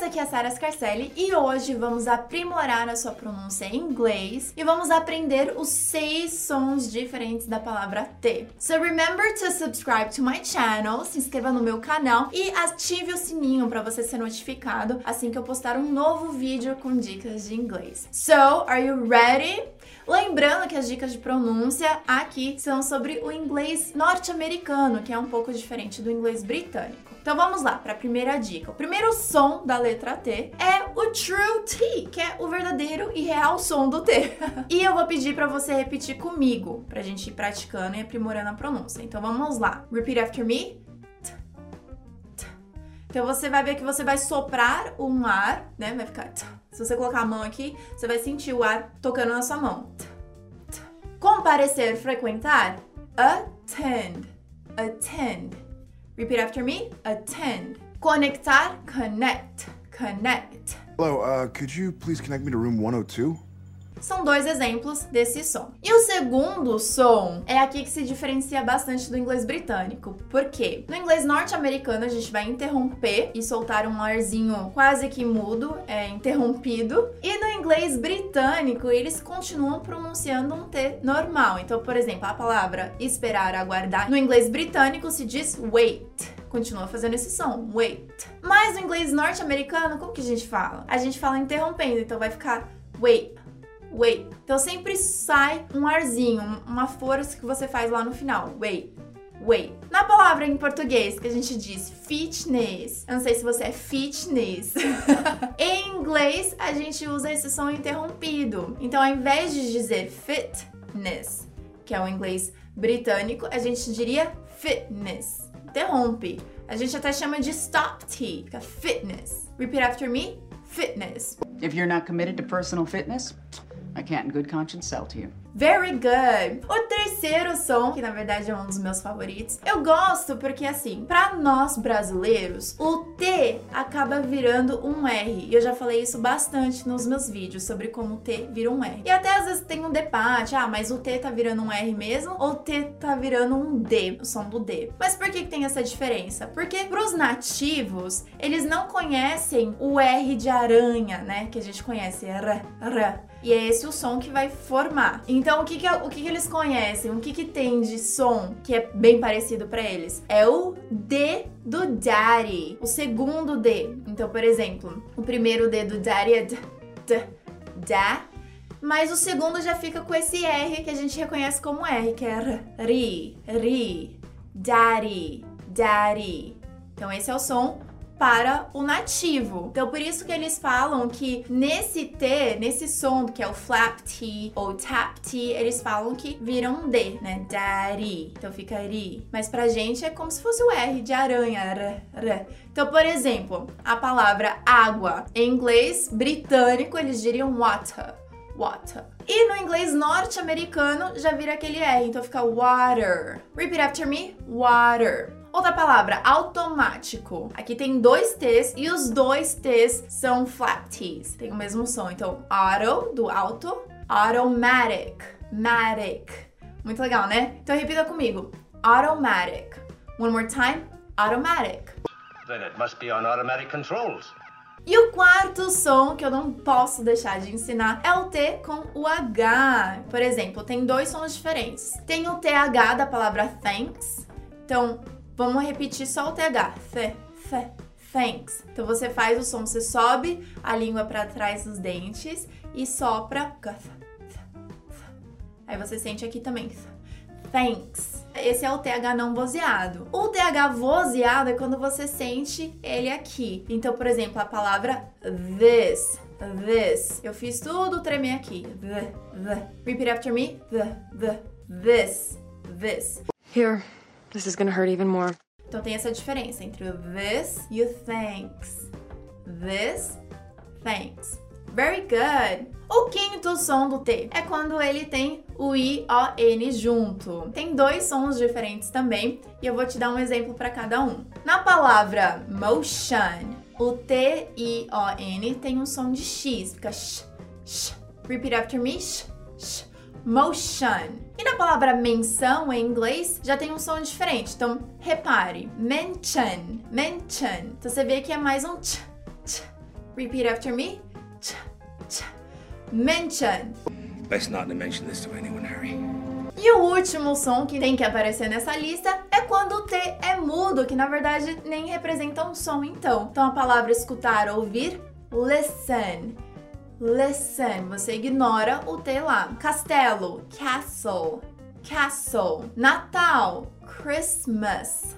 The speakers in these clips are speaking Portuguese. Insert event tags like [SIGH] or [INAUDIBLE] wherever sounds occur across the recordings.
demais, aqui é a Sara Scarcelli e hoje vamos aprimorar a sua pronúncia em inglês e vamos aprender os seis sons diferentes da palavra T. So remember to subscribe to my channel, se inscreva no meu canal e ative o sininho para você ser notificado assim que eu postar um novo vídeo com dicas de inglês. So, are you ready? Lembrando que as dicas de pronúncia aqui são sobre o inglês norte-americano, que é um pouco diferente do inglês britânico. Então vamos lá para a primeira dica. O primeiro som da letra T é o true T, que é o verdadeiro e real som do T. [LAUGHS] e eu vou pedir para você repetir comigo, pra gente ir praticando e aprimorando a pronúncia. Então vamos lá. Repeat after me. Então você vai ver que você vai soprar um ar, né? Vai ficar. Se você colocar a mão aqui, você vai sentir o ar tocando na sua mão. Comparecer, frequentar. Attend. Attend. Repeat after me. Attend. Conectar. Connect. Connect. Hello, uh, could you please connect me to room 102? São dois exemplos desse som. E o segundo som é aqui que se diferencia bastante do inglês britânico. Por quê? No inglês norte-americano a gente vai interromper e soltar um arzinho quase que mudo, é interrompido. E no inglês britânico eles continuam pronunciando um T normal. Então, por exemplo, a palavra esperar, aguardar, no inglês britânico se diz wait continua fazendo esse som, wait. Mas no inglês norte-americano, como que a gente fala? A gente fala interrompendo, então vai ficar wait, wait. Então sempre sai um arzinho, uma força que você faz lá no final. Wait. Wait. Na palavra em português que a gente diz fitness, eu não sei se você é fitness. [LAUGHS] em inglês a gente usa esse som interrompido. Então ao invés de dizer fitness, que é o inglês britânico, a gente diria fitness. Interrompe. A gente até chama de stop T, fitness. Repeat after me. Fitness. If you're not committed to personal fitness, I can't in good conscience sell to you. Very good. O terceiro som, que na verdade é um dos meus favoritos, eu gosto porque assim, para nós brasileiros, o T acaba virando um R. E eu já falei isso bastante nos meus vídeos sobre como o T vira um R. E até às vezes tem um debate, ah, mas o T tá virando um R mesmo ou o T tá virando um D, o som do D. Mas por que, que tem essa diferença? Porque pros nativos, eles não conhecem o R de aranha, né, que a gente conhece, R, R. E é esse o som que vai formar. Então, o que, que, o que, que eles conhecem? O que, que tem de som que é bem parecido para eles? É o D do daddy, o segundo D. Então, por exemplo, o primeiro D do daddy é D, D, da, mas o segundo já fica com esse R que a gente reconhece como R, que é ri, ri, daddy, daddy. Então, esse é o som para o nativo. Então por isso que eles falam que nesse T, nesse som que é o flap T ou tap T, eles falam que vira um D, né? Daddy. Então fica ri. Mas pra gente é como se fosse o R de aranha. R, r. Então, por exemplo, a palavra água em inglês britânico eles diriam water. Water. E no inglês norte-americano já vira aquele R, então fica water. Repeat after me: water. Outra palavra, automático. Aqui tem dois T's e os dois T's são flat T's. Tem o mesmo som. Então, auto, do auto, automatic, matic. Muito legal, né? Então repita comigo. Automatic. One more time. Automatic. Then it must be on automatic controls. E o quarto som que eu não posso deixar de ensinar é o T com o H. Por exemplo, tem dois sons diferentes. Tem o TH da palavra thanks. Então, Vamos repetir só o TH. Th, th, thanks. Então você faz o som, você sobe a língua para trás dos dentes e sopra. Aí você sente aqui também. Thanks. Esse é o TH não vozeado. O TH vozeado é quando você sente ele aqui. Então, por exemplo, a palavra this. This. Eu fiz tudo tremer aqui. The, the. Repeat after me. The, the. This. This. Here. This is gonna hurt even more. Então tem essa diferença entre o this e o thanks. This, thanks. Very good. O quinto som do T é quando ele tem o I, O, N junto. Tem dois sons diferentes também e eu vou te dar um exemplo para cada um. Na palavra motion, o T, I, O, N tem um som de X, fica sh, sh. Repeat after me, sh, sh motion. Palavra menção em inglês já tem um som diferente. Então, repare, mention, mention. Então você vê que é mais um tch, tch, Repeat after me. Ch, ch. Mention. Best not to mention this to anyone, Harry. E o último som que tem que aparecer nessa lista é quando o T é mudo, que na verdade nem representa um som então. Então a palavra escutar, ouvir, listen. Listen, você ignora o T lá. Castelo, castle, castle. Natal, Christmas,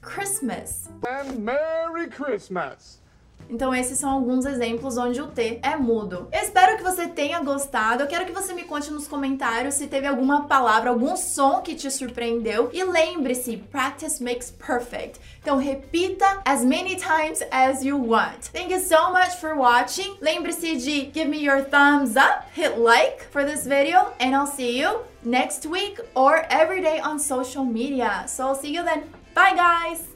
Christmas. And Merry Christmas! Então esses são alguns exemplos onde o T é mudo. Eu espero que você tenha gostado. Eu quero que você me conte nos comentários se teve alguma palavra, algum som que te surpreendeu. E lembre-se, practice makes perfect. Então repita as many times as you want. Thank you so much for watching. Lembre-se de give me your thumbs up, hit like for this video, and I'll see you next week or every day on social media. So I'll see you then. Bye guys!